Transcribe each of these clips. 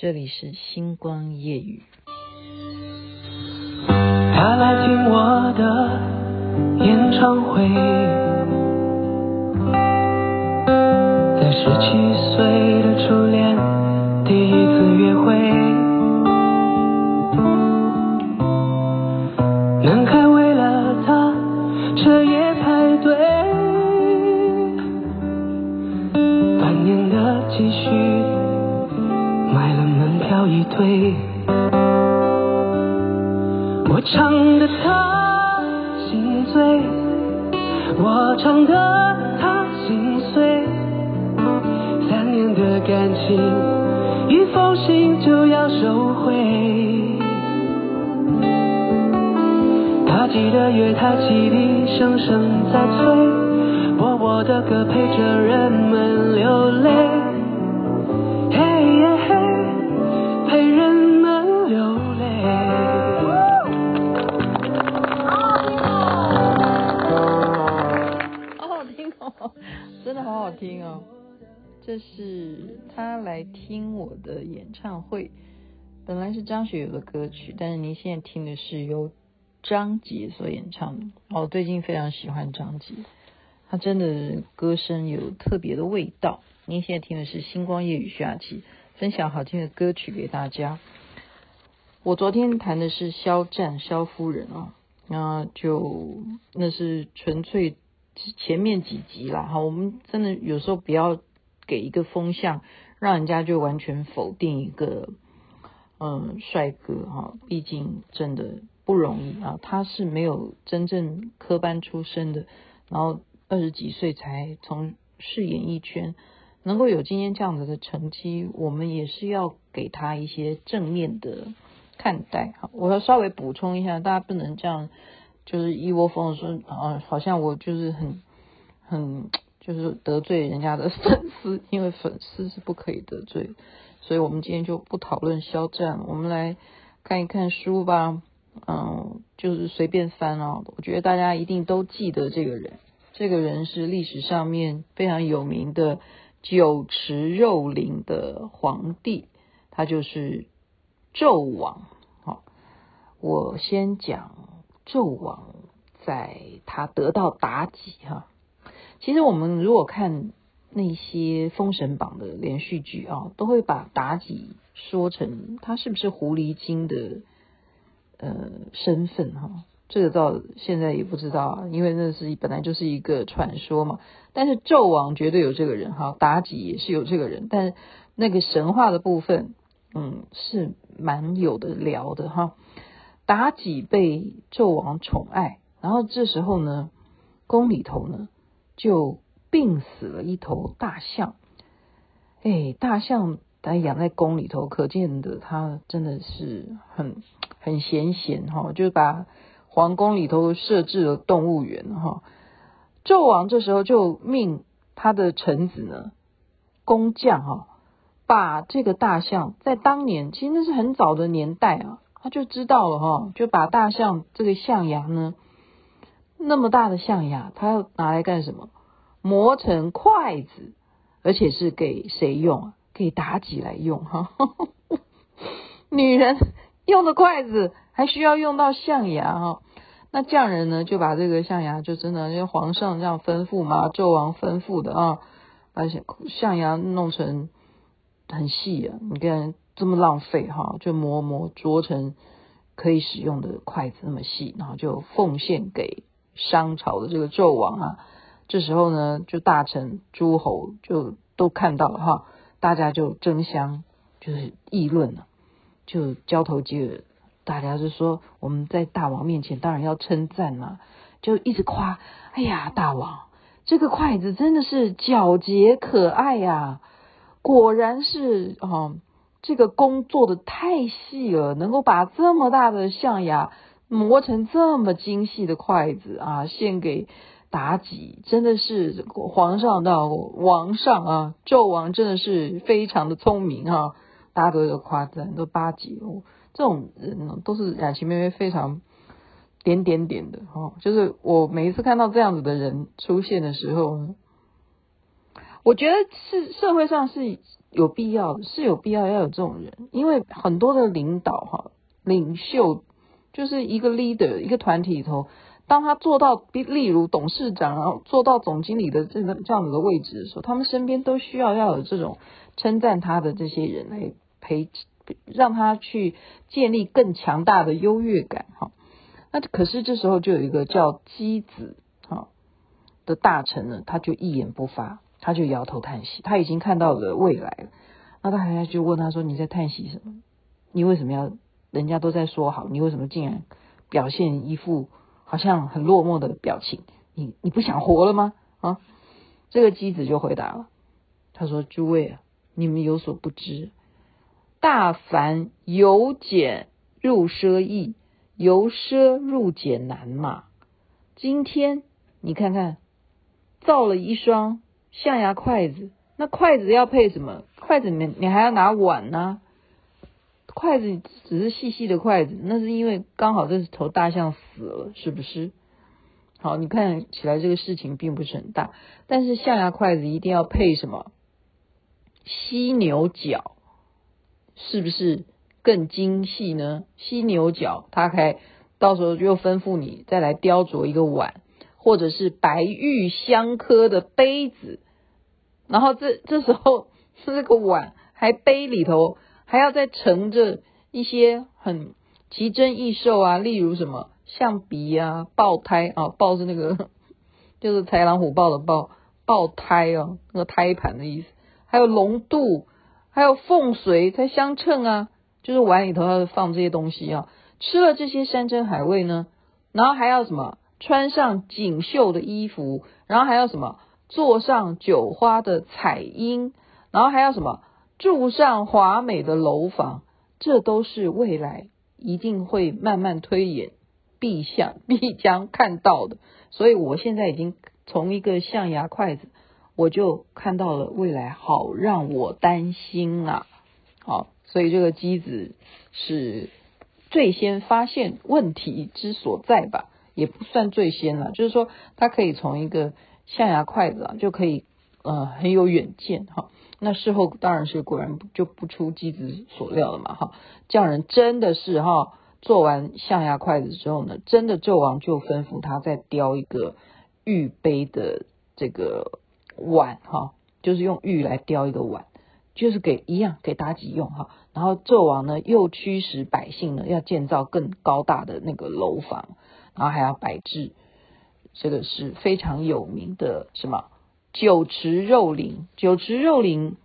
这里是星光夜雨。他来听我的演唱会，在十七岁的初恋第一次约会。买了门票一对，我唱得他心醉，我唱得他心碎，三年的感情，一封信就要收回。他记得月台汽笛声声在催，播我的歌陪着人们流泪。来听我的演唱会。本来是张学友的歌曲，但是您现在听的是由张杰所演唱的。我最近非常喜欢张杰，他真的歌声有特别的味道。您现在听的是星光夜雨徐雅琪分享好听的歌曲给大家。我昨天谈的是肖战肖夫人啊，那就那是纯粹。前面几集啦，哈，我们真的有时候不要给一个风向，让人家就完全否定一个嗯帅哥哈，毕竟真的不容易啊，他是没有真正科班出身的，然后二十几岁才从事演艺圈，能够有今天这样子的成绩，我们也是要给他一些正面的看待哈。我要稍微补充一下，大家不能这样。就是一窝蜂的说啊，好像我就是很很就是得罪人家的 粉丝，因为粉丝是不可以得罪，所以我们今天就不讨论肖战，我们来看一看书吧。嗯，就是随便翻啊，我觉得大家一定都记得这个人，这个人是历史上面非常有名的酒池肉林的皇帝，他就是纣王。好，我先讲。纣王在他得到妲己哈，其实我们如果看那些《封神榜》的连续剧啊，都会把妲己说成他是不是狐狸精的呃身份哈，这个到现在也不知道啊，因为那是本来就是一个传说嘛。但是纣王绝对有这个人哈，妲己也是有这个人，但那个神话的部分，嗯，是蛮有的聊的哈。妲己被纣王宠爱，然后这时候呢，宫里头呢就病死了一头大象。哎，大象它养在宫里头，可见的它真的是很很闲闲哈，就把皇宫里头设置了动物园哈。纣王这时候就命他的臣子呢，工匠哈，把这个大象在当年，其实那是很早的年代啊。他就知道了哈，就把大象这个象牙呢，那么大的象牙，他要拿来干什么？磨成筷子，而且是给谁用啊？给妲己来用哈。女人用的筷子还需要用到象牙哈。那匠人呢，就把这个象牙就真的，因为皇上这样吩咐嘛，纣王吩咐的啊，把象牙弄成很细啊，你看。这么浪费哈，就磨磨琢成可以使用的筷子那么细，然后就奉献给商朝的这个纣王啊。这时候呢，就大臣诸侯就都看到了哈，大家就争相就是议论了，就交头接耳，大家就说我们在大王面前当然要称赞嘛，就一直夸，哎呀，大王这个筷子真的是皎洁可爱呀，果然是啊。这个工做的太细了，能够把这么大的象牙磨成这么精细的筷子啊，献给妲己，真的是皇上到王上啊，纣王真的是非常的聪明哈、啊，大家都有夸赞，都巴结哦。这种人呢，都是雅琪妹妹非常点点点的哈、就是我每一次看到这样子的人出现的时候，我觉得是社会上是有必要的，是有必要要有这种人，因为很多的领导哈，领袖就是一个 leader，一个团体里头，当他做到，例如董事长，然后做到总经理的这个这样子的位置的时候，他们身边都需要要有这种称赞他的这些人来陪，让他去建立更强大的优越感哈。那可是这时候就有一个叫姬子哈的大臣呢，他就一言不发。他就摇头叹息，他已经看到了未来了。那他还就问他说：“你在叹息什么？你为什么要？人家都在说好，你为什么竟然表现一副好像很落寞的表情？你你不想活了吗？”啊，这个机子就回答了，他说：“诸位啊，你们有所不知，大凡由俭入奢易，由奢入俭难嘛。今天你看看，造了一双。”象牙筷子，那筷子要配什么？筷子里面你还要拿碗呢、筷子只是细细的筷子，那是因为刚好这头大象死了，是不是？好，你看起来这个事情并不是很大，但是象牙筷子一定要配什么？犀牛角，是不是更精细呢？犀牛角，他还到时候又吩咐你再来雕琢一个碗。或者是白玉相刻的杯子，然后这这时候是 这个碗还杯里头还要再盛着一些很奇珍异兽啊，例如什么象鼻啊、豹胎啊，豹是那个 就是豺狼虎豹的豹，豹胎哦，那个胎盘的意思，还有龙肚，还有凤髓才相称啊，就是碗里头要放这些东西啊，吃了这些山珍海味呢，然后还要什么？穿上锦绣的衣服，然后还要什么？坐上酒花的彩鹰，然后还要什么？住上华美的楼房，这都是未来一定会慢慢推演，必想必将看到的。所以我现在已经从一个象牙筷子，我就看到了未来，好让我担心啊！好，所以这个机子是最先发现问题之所在吧。也不算最先了，就是说它可以从一个象牙筷子啊，就可以呃很有远见哈。那事后当然是果然就不出箕子所料了嘛哈。匠人真的是哈做完象牙筷子之后呢，真的纣王就吩咐他再雕一个玉杯的这个碗哈，就是用玉来雕一个碗，就是给一样给妲己用哈。然后纣王呢又驱使百姓呢要建造更高大的那个楼房。然后还要摆置，这个是非常有名的什么酒池肉林。酒池肉林，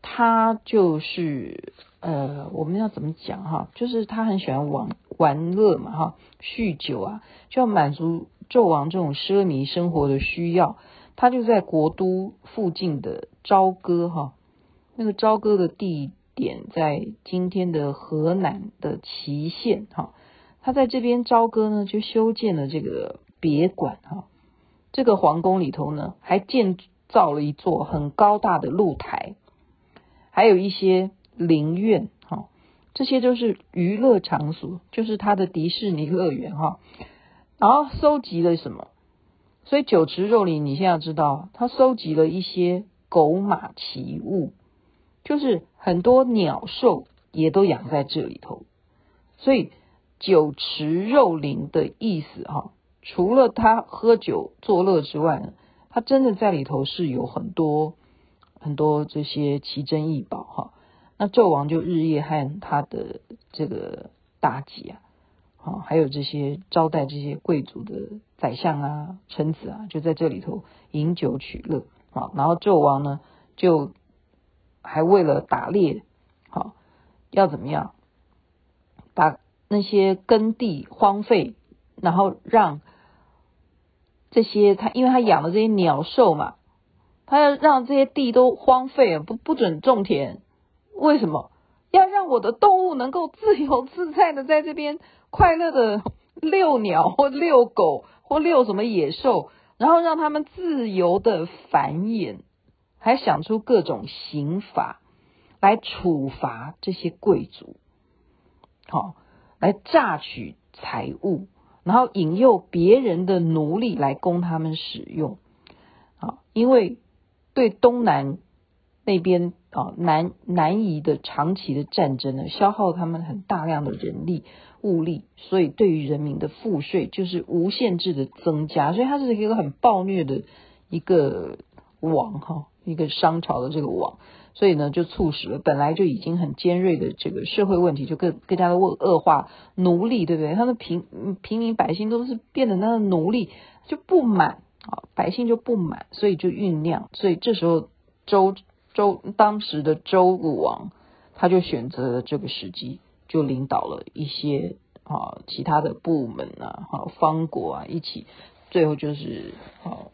他就是呃，我们要怎么讲哈？就是他很喜欢玩玩乐嘛哈，酗酒啊，就要满足纣王这种奢靡生活的需要。他就在国都附近的朝歌哈，那个朝歌的地点在今天的河南的淇县哈。他在这边朝歌呢，就修建了这个别馆哈。这个皇宫里头呢，还建造了一座很高大的露台，还有一些陵院哈。这些都是娱乐场所，就是他的迪士尼乐园哈。然后收集了什么？所以酒池肉林，你现在知道，他收集了一些狗马奇物，就是很多鸟兽也都养在这里头，所以。酒池肉林的意思哈，除了他喝酒作乐之外呢，他真的在里头是有很多很多这些奇珍异宝哈。那纣王就日夜和他的这个妲己啊，啊，还有这些招待这些贵族的宰相啊、臣子啊，就在这里头饮酒取乐啊。然后纣王呢，就还为了打猎，好要怎么样把。那些耕地荒废，然后让这些他，因为他养了这些鸟兽嘛，他要让这些地都荒废，不不准种田。为什么？要让我的动物能够自由自在的在这边快乐的 遛鸟或遛狗或遛什么野兽，然后让他们自由的繁衍，还想出各种刑法来处罚这些贵族。好。来榨取财物，然后引诱别人的奴隶来供他们使用，啊，因为对东南那边啊南南移的长期的战争呢，消耗他们很大量的人力物力，所以对于人民的赋税就是无限制的增加，所以它是一个很暴虐的一个王哈，一个商朝的这个王。所以呢，就促使了本来就已经很尖锐的这个社会问题，就更更加的恶恶化。奴隶，对不对？他的平平民百姓都是变得那个奴隶，就不满啊，百姓就不满，所以就酝酿。所以这时候周周当时的周武王，他就选择了这个时机，就领导了一些啊其他的部门啊，哈方国啊一起，最后就是好。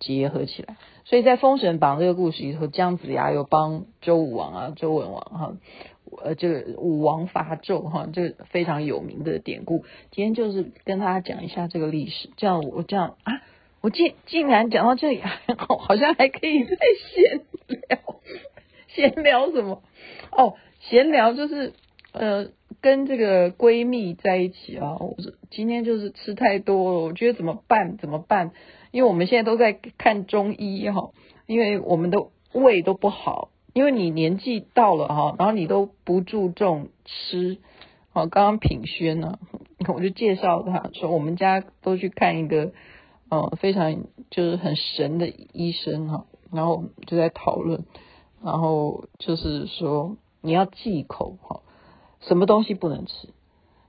结合起来，所以在《封神榜》这个故事里头，姜子牙又帮周武王啊、周文王哈，呃，这个武王伐纣哈，这个非常有名的典故。今天就是跟大家讲一下这个历史，这样我这样啊，我竟竟然讲到这里，好，好像还可以再闲聊，闲聊什么？哦，闲聊就是呃，跟这个闺蜜在一起啊，我说今天就是吃太多了，我觉得怎么办？怎么办？因为我们现在都在看中医哈，因为我们的胃都不好，因为你年纪到了哈，然后你都不注重吃，哦，刚刚品轩呢，我就介绍他说，我们家都去看一个，呃，非常就是很神的医生哈，然后就在讨论，然后就是说你要忌口哈，什么东西不能吃。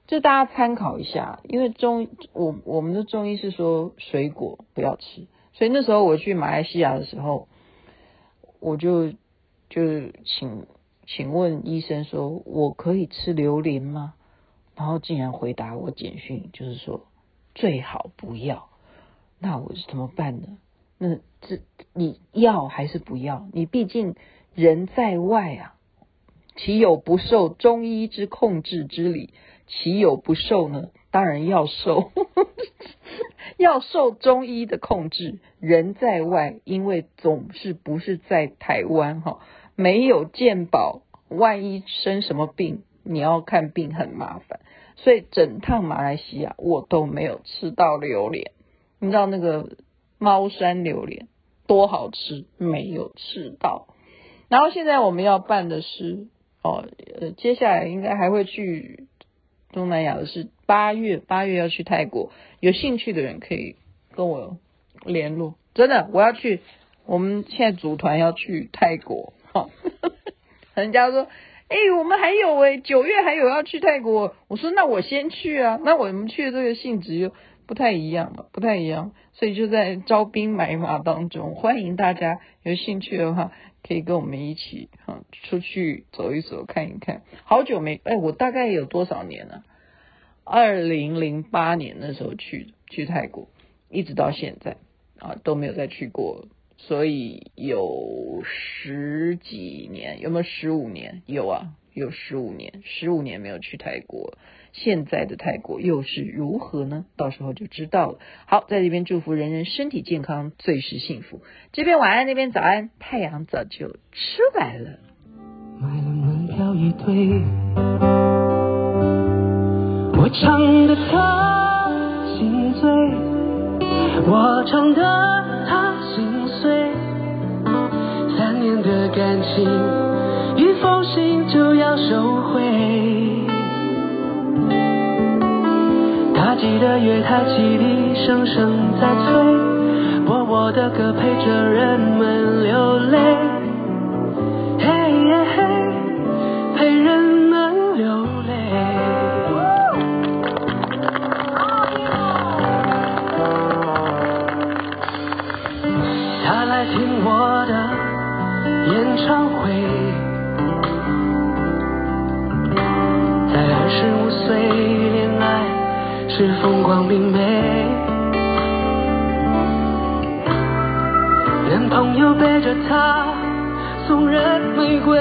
就大家参考一下，因为中我我们的中医是说水果不要吃，所以那时候我去马来西亚的时候，我就就请请问医生说，我可以吃榴莲吗？然后竟然回答我简讯，就是说最好不要。那我是怎么办呢？那这你要还是不要？你毕竟人在外啊，岂有不受中医之控制之理？岂有不受呢？当然要受，要受中医的控制。人在外，因为总是不是在台湾哈，没有健保，万一生什么病，你要看病很麻烦。所以整趟马来西亚我都没有吃到榴莲。你知道那个猫山榴莲多好吃？没有吃到。然后现在我们要办的是哦，呃，接下来应该还会去。东南亚的是八月，八月要去泰国，有兴趣的人可以跟我联络。真的，我要去，我们现在组团要去泰国。哈，人家说，哎、我们还有哎、九月还有要去泰国。我说，那我先去啊。那我们去的这个性质又不太一样了，不太一样，所以就在招兵买马当中，欢迎大家有兴趣的话。可以跟我们一起哈出去走一走看一看，好久没哎，我大概有多少年了？二零零八年的时候去去泰国，一直到现在啊都没有再去过，所以有十几年，有没有十五年？有啊，有十五年，十五年没有去泰国。现在的泰国又是如何呢？到时候就知道了。好，在这边祝福人人身体健康，最是幸福。这边晚安，那边早安，太阳早就出来了。买了门票一对，我唱的他心醉，我唱的他心碎，三年的感情，一封信就要收回。记得月台汽笛声声在催，播我的歌陪着人们流泪，嘿耶嘿，陪人们流泪。他来听我的演唱会，在二十五岁恋爱。是风光明媚，男朋友背着她送人玫瑰，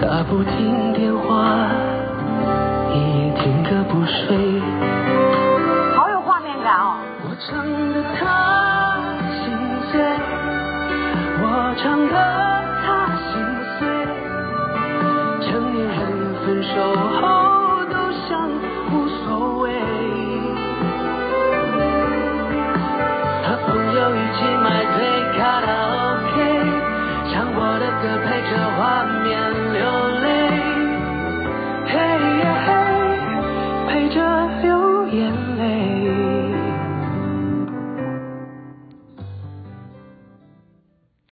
她不听电话，一夜听个不睡。好有画面感哦！我唱的她心碎，我唱的